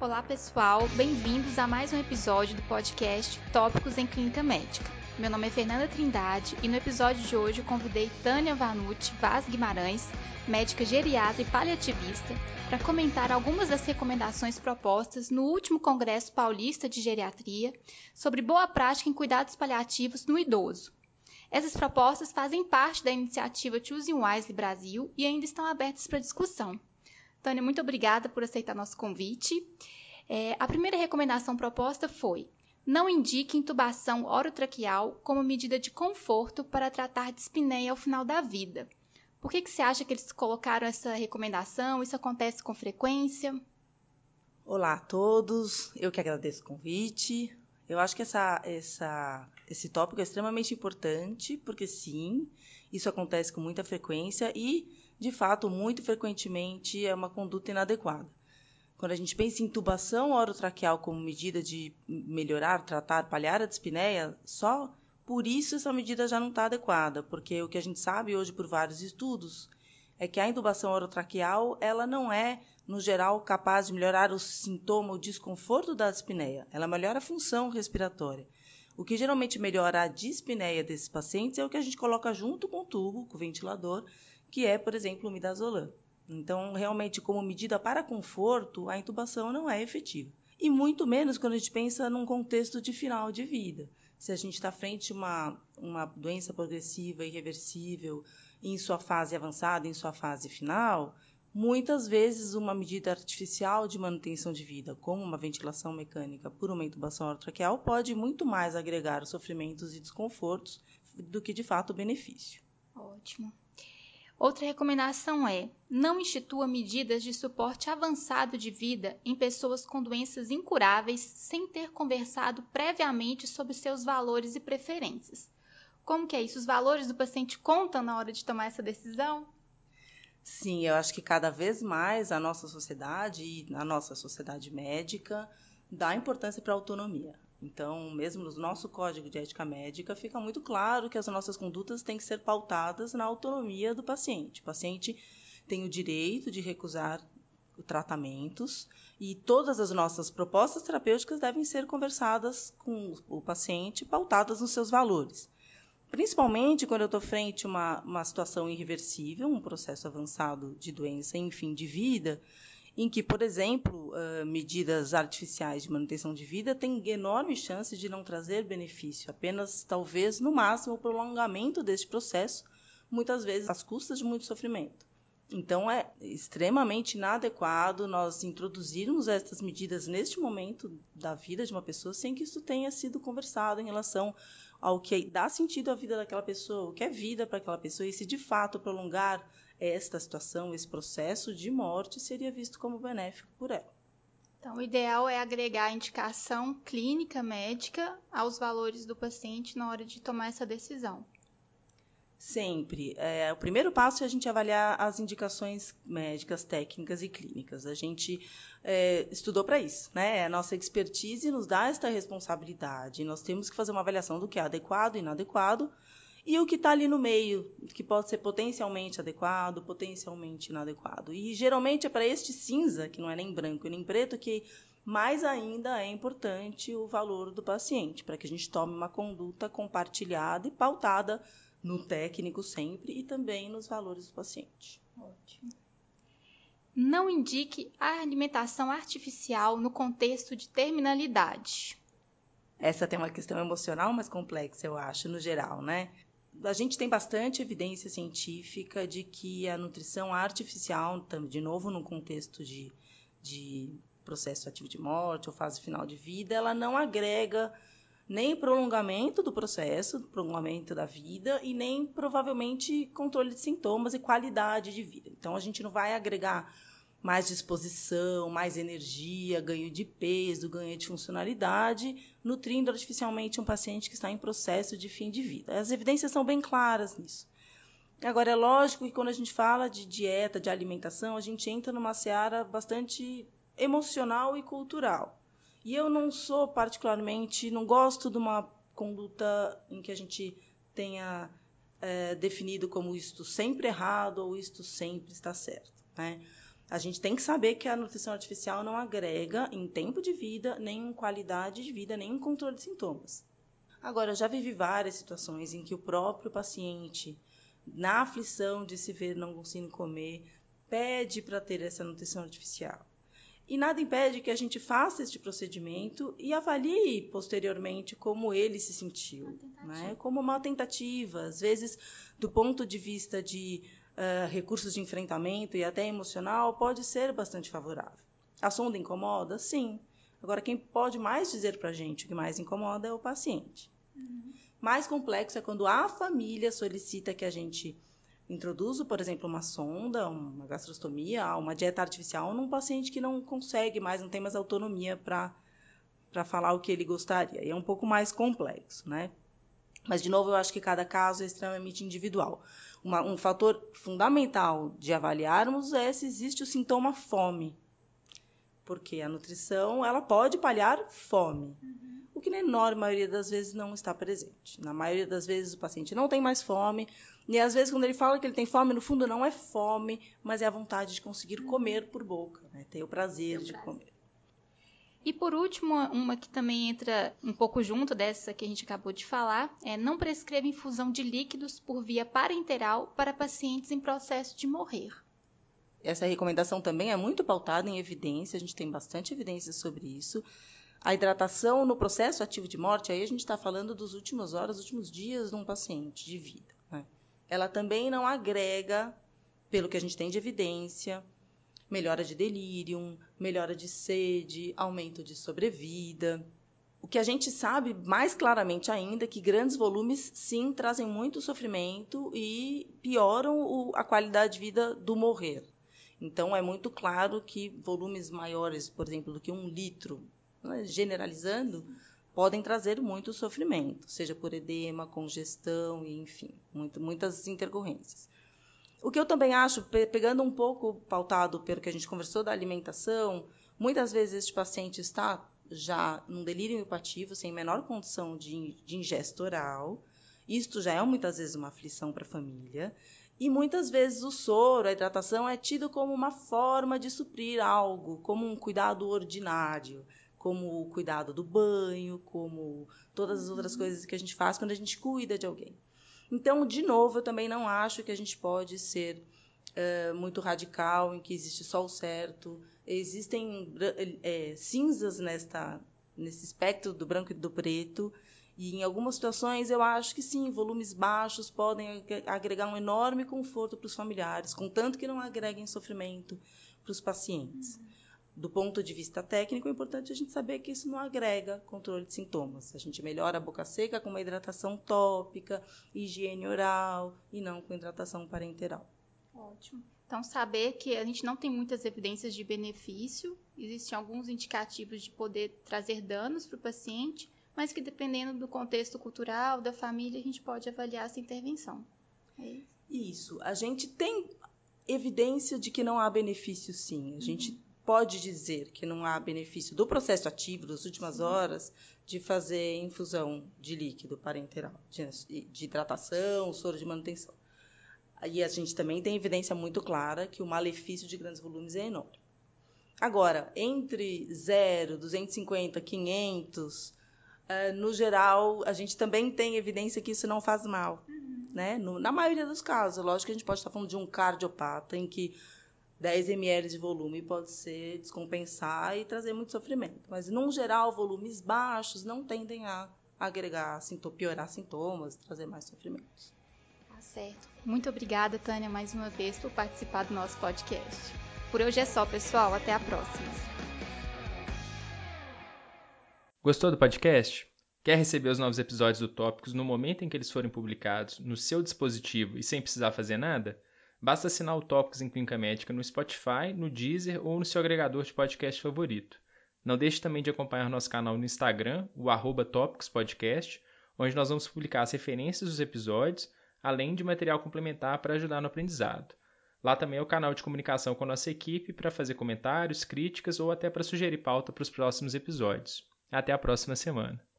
Olá, pessoal, bem-vindos a mais um episódio do podcast Tópicos em Clínica Médica. Meu nome é Fernanda Trindade e no episódio de hoje convidei Tânia Vanucci Vaz Guimarães, médica geriatra e paliativista, para comentar algumas das recomendações propostas no último Congresso Paulista de Geriatria sobre boa prática em cuidados paliativos no idoso. Essas propostas fazem parte da iniciativa Choosing Wisely Brasil e ainda estão abertas para discussão. Tânia, muito obrigada por aceitar nosso convite. É, a primeira recomendação proposta foi: não indique intubação orotraqueal como medida de conforto para tratar dispneia ao final da vida. Por que, que você acha que eles colocaram essa recomendação? Isso acontece com frequência? Olá a todos, eu que agradeço o convite. Eu acho que essa, essa, esse tópico é extremamente importante, porque sim, isso acontece com muita frequência e de fato, muito frequentemente é uma conduta inadequada. Quando a gente pensa em intubação orotraqueal como medida de melhorar, tratar, paliar a dispneia, só por isso essa medida já não está adequada, porque o que a gente sabe hoje por vários estudos é que a intubação orotraqueal ela não é, no geral, capaz de melhorar o sintoma, o desconforto da dispneia. Ela melhora a função respiratória. O que geralmente melhora a dispneia desses pacientes é o que a gente coloca junto com o tubo, com o ventilador, que é, por exemplo, o midazolam. Então, realmente, como medida para conforto, a intubação não é efetiva. E muito menos quando a gente pensa num contexto de final de vida. Se a gente está frente a uma, uma doença progressiva, irreversível, em sua fase avançada, em sua fase final, muitas vezes uma medida artificial de manutenção de vida, como uma ventilação mecânica por uma intubação orotraqueal, pode muito mais agregar sofrimentos e desconfortos do que de fato benefício. Ótimo. Outra recomendação é: não institua medidas de suporte avançado de vida em pessoas com doenças incuráveis sem ter conversado previamente sobre seus valores e preferências. Como que é isso? Os valores do paciente contam na hora de tomar essa decisão? Sim, eu acho que cada vez mais a nossa sociedade e a nossa sociedade médica dá importância para a autonomia. Então, mesmo no nosso código de ética médica, fica muito claro que as nossas condutas têm que ser pautadas na autonomia do paciente. O paciente tem o direito de recusar tratamentos e todas as nossas propostas terapêuticas devem ser conversadas com o paciente, pautadas nos seus valores. Principalmente quando eu estou frente a uma, uma situação irreversível, um processo avançado de doença em fim de vida, em que, por exemplo, uh, medidas artificiais de manutenção de vida têm enorme chance de não trazer benefício, apenas, talvez, no máximo, o prolongamento deste processo, muitas vezes às custas de muito sofrimento. Então, é extremamente inadequado nós introduzirmos essas medidas neste momento da vida de uma pessoa sem que isso tenha sido conversado em relação ao que dá sentido à vida daquela pessoa, o que é vida para aquela pessoa, e se de fato prolongar esta situação, esse processo de morte seria visto como benéfico por ela. Então, o ideal é agregar a indicação clínica médica aos valores do paciente na hora de tomar essa decisão. Sempre. É, o primeiro passo é a gente avaliar as indicações médicas, técnicas e clínicas. A gente é, estudou para isso, né? A nossa expertise nos dá esta responsabilidade. Nós temos que fazer uma avaliação do que é adequado e inadequado e o que está ali no meio, que pode ser potencialmente adequado, potencialmente inadequado. E geralmente é para este cinza, que não é nem branco e nem preto, que mais ainda é importante o valor do paciente, para que a gente tome uma conduta compartilhada e pautada no técnico sempre e também nos valores do paciente. Ótimo. Não indique a alimentação artificial no contexto de terminalidade. Essa tem uma questão emocional mais complexa, eu acho, no geral, né? a gente tem bastante evidência científica de que a nutrição artificial, de novo no contexto de, de processo ativo de morte ou fase final de vida, ela não agrega nem prolongamento do processo, prolongamento da vida, e nem provavelmente controle de sintomas e qualidade de vida. Então a gente não vai agregar mais disposição, mais energia, ganho de peso, ganho de funcionalidade, nutrindo artificialmente um paciente que está em processo de fim de vida. As evidências são bem claras nisso. Agora, é lógico que quando a gente fala de dieta, de alimentação, a gente entra numa seara bastante emocional e cultural. E eu não sou particularmente, não gosto de uma conduta em que a gente tenha é, definido como isto sempre errado ou isto sempre está certo. Né? A gente tem que saber que a nutrição artificial não agrega em tempo de vida, nem em qualidade de vida, nem em controle de sintomas. Agora, eu já vivi várias situações em que o próprio paciente, na aflição de se ver não conseguindo comer, pede para ter essa nutrição artificial. E nada impede que a gente faça este procedimento e avalie posteriormente como ele se sentiu. Né? Como uma tentativa, às vezes, do ponto de vista de uh, recursos de enfrentamento e até emocional, pode ser bastante favorável. A sonda incomoda? Sim. Agora, quem pode mais dizer para a gente o que mais incomoda é o paciente. Uhum. Mais complexo é quando a família solicita que a gente introduzo, por exemplo, uma sonda, uma gastrostomia, uma dieta artificial num paciente que não consegue mais, não tem mais autonomia para para falar o que ele gostaria. E é um pouco mais complexo, né? Mas, de novo, eu acho que cada caso é extremamente individual. Uma, um fator fundamental de avaliarmos é se existe o sintoma fome. Porque a nutrição, ela pode paliar fome. Uhum. O que na enorme maioria das vezes não está presente. Na maioria das vezes o paciente não tem mais fome, e às vezes, quando ele fala que ele tem fome, no fundo não é fome, mas é a vontade de conseguir comer por boca, né? ter o prazer de comer. E por último, uma que também entra um pouco junto dessa que a gente acabou de falar, é não prescreva infusão de líquidos por via parenteral para pacientes em processo de morrer. Essa recomendação também é muito pautada em evidência, a gente tem bastante evidência sobre isso. A hidratação no processo ativo de morte, aí a gente está falando dos últimos horas, últimos dias de um paciente de vida ela também não agrega, pelo que a gente tem de evidência, melhora de delírio, melhora de sede, aumento de sobrevida. O que a gente sabe mais claramente ainda é que grandes volumes, sim, trazem muito sofrimento e pioram o, a qualidade de vida do morrer. Então, é muito claro que volumes maiores, por exemplo, do que um litro, né, generalizando, podem trazer muito sofrimento, seja por edema, congestão, enfim, muito, muitas intercorrências. O que eu também acho, pegando um pouco pautado pelo que a gente conversou da alimentação, muitas vezes este paciente está já num delírio hipativo, sem menor condição de, de oral. Isto já é muitas vezes uma aflição para a família. E muitas vezes o soro, a hidratação, é tido como uma forma de suprir algo, como um cuidado ordinário como o cuidado do banho, como todas as outras uhum. coisas que a gente faz quando a gente cuida de alguém. Então, de novo, eu também não acho que a gente pode ser uh, muito radical em que existe só o certo. Existem é, cinzas nesta, nesse espectro do branco e do preto. E em algumas situações eu acho que sim, volumes baixos podem agregar um enorme conforto para os familiares, contanto que não agreguem sofrimento para os pacientes. Uhum do ponto de vista técnico, é importante a gente saber que isso não agrega controle de sintomas. A gente melhora a boca seca com uma hidratação tópica, higiene oral e não com hidratação parenteral. Ótimo. Então, saber que a gente não tem muitas evidências de benefício, existem alguns indicativos de poder trazer danos para o paciente, mas que dependendo do contexto cultural, da família, a gente pode avaliar essa intervenção. É isso. isso. A gente tem evidência de que não há benefício, sim. A gente uhum pode dizer que não há benefício do processo ativo das últimas horas de fazer infusão de líquido parenteral, de, de hidratação, soro de manutenção. E a gente também tem evidência muito clara que o malefício de grandes volumes é enorme. Agora, entre 0, 250, 500, uh, no geral, a gente também tem evidência que isso não faz mal. Uhum. Né? No, na maioria dos casos, lógico que a gente pode estar falando de um cardiopata em que 10 ml de volume pode ser descompensar e trazer muito sofrimento. Mas, num geral, volumes baixos não tendem a agregar, piorar sintomas, trazer mais sofrimentos. Tá certo. Muito obrigada, Tânia, mais uma vez por participar do nosso podcast. Por hoje é só, pessoal. Até a próxima. Gostou do podcast? Quer receber os novos episódios do Tópicos no momento em que eles forem publicados, no seu dispositivo e sem precisar fazer nada? Basta assinar o Tópicos em Clínica Médica no Spotify, no Deezer ou no seu agregador de podcast favorito. Não deixe também de acompanhar nosso canal no Instagram, o arroba Podcast, onde nós vamos publicar as referências dos episódios, além de material complementar para ajudar no aprendizado. Lá também é o canal de comunicação com a nossa equipe para fazer comentários, críticas ou até para sugerir pauta para os próximos episódios. Até a próxima semana.